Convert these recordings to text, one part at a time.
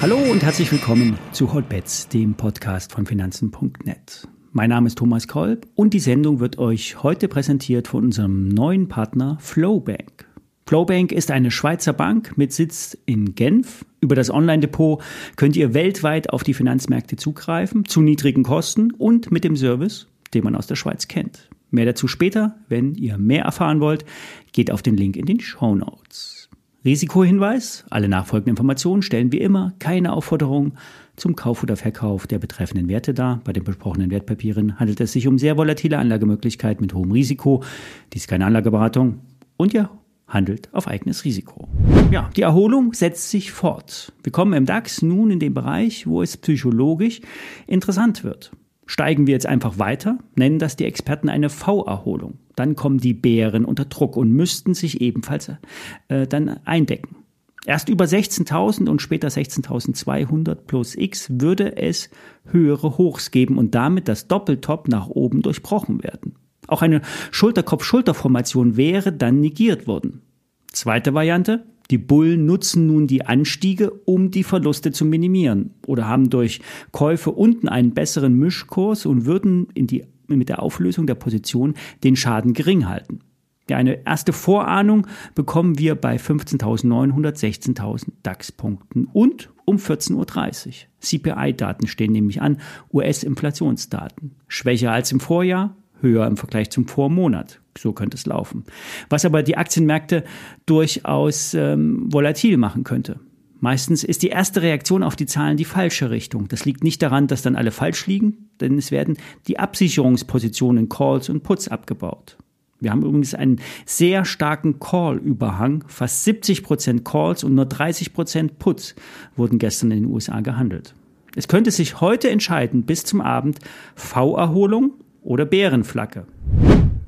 Hallo und herzlich willkommen zu Hotbets, dem Podcast von Finanzen.net. Mein Name ist Thomas Kolb und die Sendung wird euch heute präsentiert von unserem neuen Partner Flowbank. Flowbank ist eine Schweizer Bank mit Sitz in Genf. Über das Online-Depot könnt ihr weltweit auf die Finanzmärkte zugreifen, zu niedrigen Kosten und mit dem Service, den man aus der Schweiz kennt. Mehr dazu später. Wenn ihr mehr erfahren wollt, geht auf den Link in den Show Notes. Risikohinweis. Alle nachfolgenden Informationen stellen wie immer keine Aufforderung zum Kauf oder Verkauf der betreffenden Werte dar. Bei den besprochenen Wertpapieren handelt es sich um sehr volatile Anlagemöglichkeiten mit hohem Risiko. Dies ist keine Anlageberatung und ihr handelt auf eigenes Risiko. Ja, die Erholung setzt sich fort. Wir kommen im DAX nun in den Bereich, wo es psychologisch interessant wird. Steigen wir jetzt einfach weiter, nennen das die Experten eine V-Erholung. Dann kommen die Bären unter Druck und müssten sich ebenfalls äh, dann eindecken. Erst über 16.000 und später 16.200 plus X würde es höhere Hochs geben und damit das Doppeltop nach oben durchbrochen werden. Auch eine Schulterkopf-Schulterformation wäre dann negiert worden. Zweite Variante, die Bullen nutzen nun die Anstiege, um die Verluste zu minimieren oder haben durch Käufe unten einen besseren Mischkurs und würden die, mit der Auflösung der Position den Schaden gering halten. Ja, eine erste Vorahnung bekommen wir bei 15.900, 16.000 DAX-Punkten und um 14.30 Uhr. CPI-Daten stehen nämlich an, US-Inflationsdaten. Schwächer als im Vorjahr, höher im Vergleich zum Vormonat. So könnte es laufen. Was aber die Aktienmärkte durchaus ähm, volatil machen könnte. Meistens ist die erste Reaktion auf die Zahlen die falsche Richtung. Das liegt nicht daran, dass dann alle falsch liegen, denn es werden die Absicherungspositionen Calls und Puts abgebaut. Wir haben übrigens einen sehr starken Call-Überhang. Fast 70 Prozent Calls und nur 30 Prozent Puts wurden gestern in den USA gehandelt. Es könnte sich heute entscheiden, bis zum Abend V-Erholung oder Bärenflagge.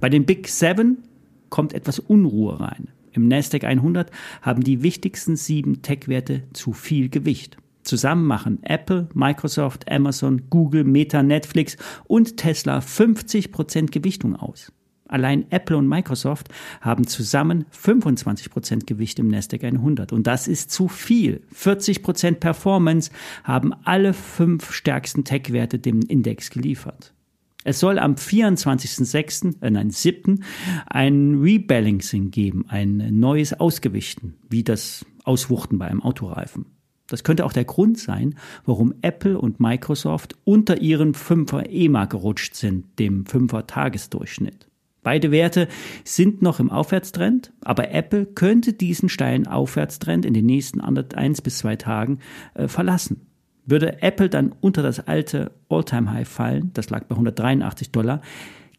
Bei den Big Seven kommt etwas Unruhe rein. Im Nasdaq 100 haben die wichtigsten sieben Tech-Werte zu viel Gewicht. Zusammen machen Apple, Microsoft, Amazon, Google, Meta, Netflix und Tesla 50% Gewichtung aus. Allein Apple und Microsoft haben zusammen 25% Gewicht im Nasdaq 100 und das ist zu viel. 40% Performance haben alle fünf stärksten Tech-Werte dem Index geliefert. Es soll am 24.06., äh, nein, 7. ein Rebalancing geben, ein neues Ausgewichten, wie das Auswuchten bei einem Autoreifen. Das könnte auch der Grund sein, warum Apple und Microsoft unter ihren 5er EMA gerutscht sind, dem 5er Tagesdurchschnitt. Beide Werte sind noch im Aufwärtstrend, aber Apple könnte diesen steilen Aufwärtstrend in den nächsten 1 bis 2 Tagen äh, verlassen. Würde Apple dann unter das alte All-Time-High fallen, das lag bei 183 Dollar,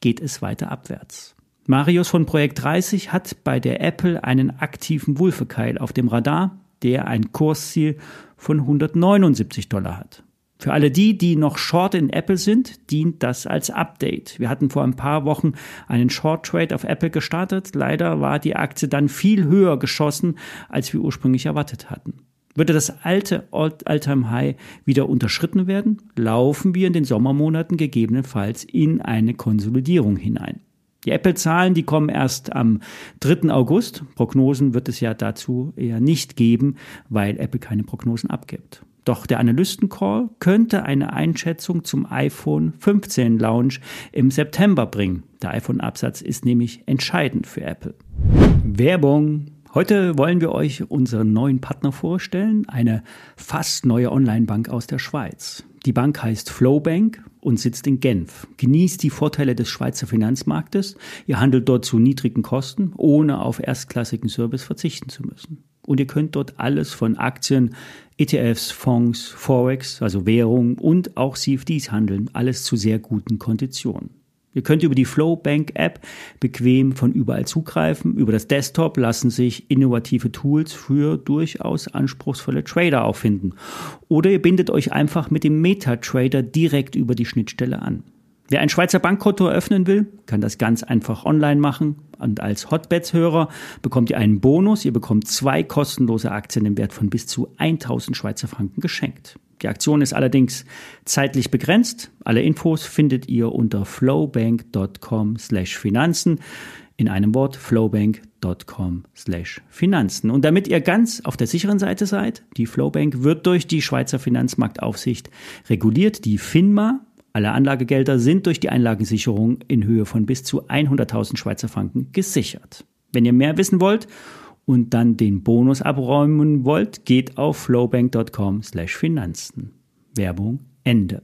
geht es weiter abwärts. Marius von Projekt 30 hat bei der Apple einen aktiven Wulfekeil auf dem Radar, der ein Kursziel von 179 Dollar hat. Für alle die, die noch short in Apple sind, dient das als Update. Wir hatten vor ein paar Wochen einen Short Trade auf Apple gestartet. Leider war die Aktie dann viel höher geschossen, als wir ursprünglich erwartet hatten. Würde das alte All-Time-High wieder unterschritten werden, laufen wir in den Sommermonaten gegebenenfalls in eine Konsolidierung hinein. Die Apple-Zahlen, die kommen erst am 3. August. Prognosen wird es ja dazu eher nicht geben, weil Apple keine Prognosen abgibt. Doch der Analystencall könnte eine Einschätzung zum iPhone 15 Launch im September bringen. Der iPhone-Absatz ist nämlich entscheidend für Apple. Werbung Heute wollen wir euch unseren neuen Partner vorstellen, eine fast neue Online-Bank aus der Schweiz. Die Bank heißt Flowbank und sitzt in Genf. Genießt die Vorteile des Schweizer Finanzmarktes. Ihr handelt dort zu niedrigen Kosten, ohne auf erstklassigen Service verzichten zu müssen. Und ihr könnt dort alles von Aktien, ETFs, Fonds, Forex, also Währung und auch CFDs handeln. Alles zu sehr guten Konditionen. Ihr könnt über die Flowbank App bequem von überall zugreifen. Über das Desktop lassen sich innovative Tools für durchaus anspruchsvolle Trader auffinden. Oder ihr bindet euch einfach mit dem MetaTrader direkt über die Schnittstelle an. Wer ein Schweizer Bankkonto eröffnen will, kann das ganz einfach online machen. Und als Hotbets-Hörer bekommt ihr einen Bonus. Ihr bekommt zwei kostenlose Aktien im Wert von bis zu 1000 Schweizer Franken geschenkt. Die Aktion ist allerdings zeitlich begrenzt. Alle Infos findet ihr unter flowbank.com/finanzen. in einem Wort flowbank.com slash Finanzen. Und damit ihr ganz auf der sicheren Seite seid, die Flowbank wird durch die Schweizer Finanzmarktaufsicht reguliert, die FINMA. Alle Anlagegelder sind durch die Einlagensicherung in Höhe von bis zu 100.000 Schweizer Franken gesichert. Wenn ihr mehr wissen wollt und dann den Bonus abräumen wollt, geht auf flowbank.com slash Finanzen. Werbung Ende.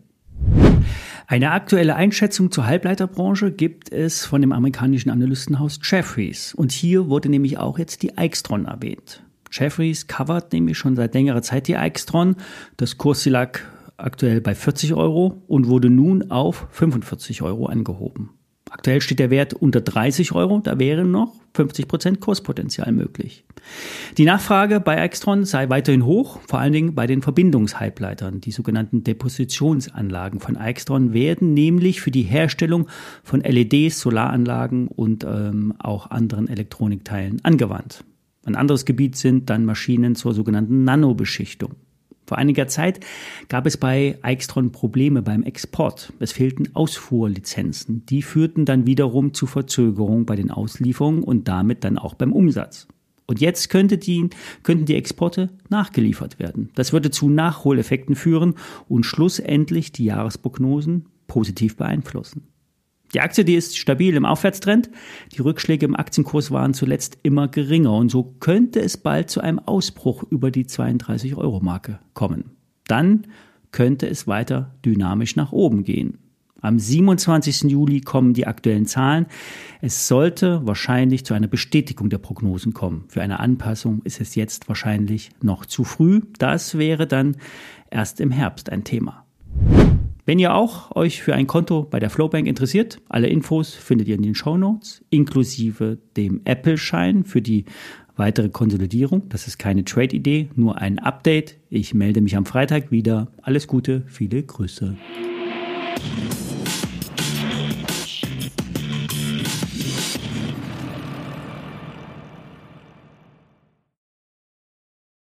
Eine aktuelle Einschätzung zur Halbleiterbranche gibt es von dem amerikanischen Analystenhaus Jeffries. Und hier wurde nämlich auch jetzt die Eichstron erwähnt. Jeffries covert nämlich schon seit längerer Zeit die Eichstron. Das Kurs lag aktuell bei 40 Euro und wurde nun auf 45 Euro angehoben. Aktuell steht der Wert unter 30 Euro, da wäre noch 50 Prozent Kurspotenzial möglich. Die Nachfrage bei Extron sei weiterhin hoch, vor allen Dingen bei den Verbindungshalbleitern. Die sogenannten Depositionsanlagen von Extron werden nämlich für die Herstellung von LEDs, Solaranlagen und ähm, auch anderen Elektronikteilen angewandt. Ein anderes Gebiet sind dann Maschinen zur sogenannten Nanobeschichtung. Vor einiger Zeit gab es bei Eichstron Probleme beim Export. Es fehlten Ausfuhrlizenzen. Die führten dann wiederum zu Verzögerungen bei den Auslieferungen und damit dann auch beim Umsatz. Und jetzt könnte die, könnten die Exporte nachgeliefert werden. Das würde zu Nachholeffekten führen und schlussendlich die Jahresprognosen positiv beeinflussen. Die Aktie, die ist stabil im Aufwärtstrend. Die Rückschläge im Aktienkurs waren zuletzt immer geringer und so könnte es bald zu einem Ausbruch über die 32 Euro Marke kommen. Dann könnte es weiter dynamisch nach oben gehen. Am 27. Juli kommen die aktuellen Zahlen. Es sollte wahrscheinlich zu einer Bestätigung der Prognosen kommen. Für eine Anpassung ist es jetzt wahrscheinlich noch zu früh. Das wäre dann erst im Herbst ein Thema. Wenn ihr auch euch für ein Konto bei der Flowbank interessiert, alle Infos findet ihr in den Show Notes, inklusive dem Apple-Schein für die weitere Konsolidierung. Das ist keine Trade-Idee, nur ein Update. Ich melde mich am Freitag wieder. Alles Gute, viele Grüße.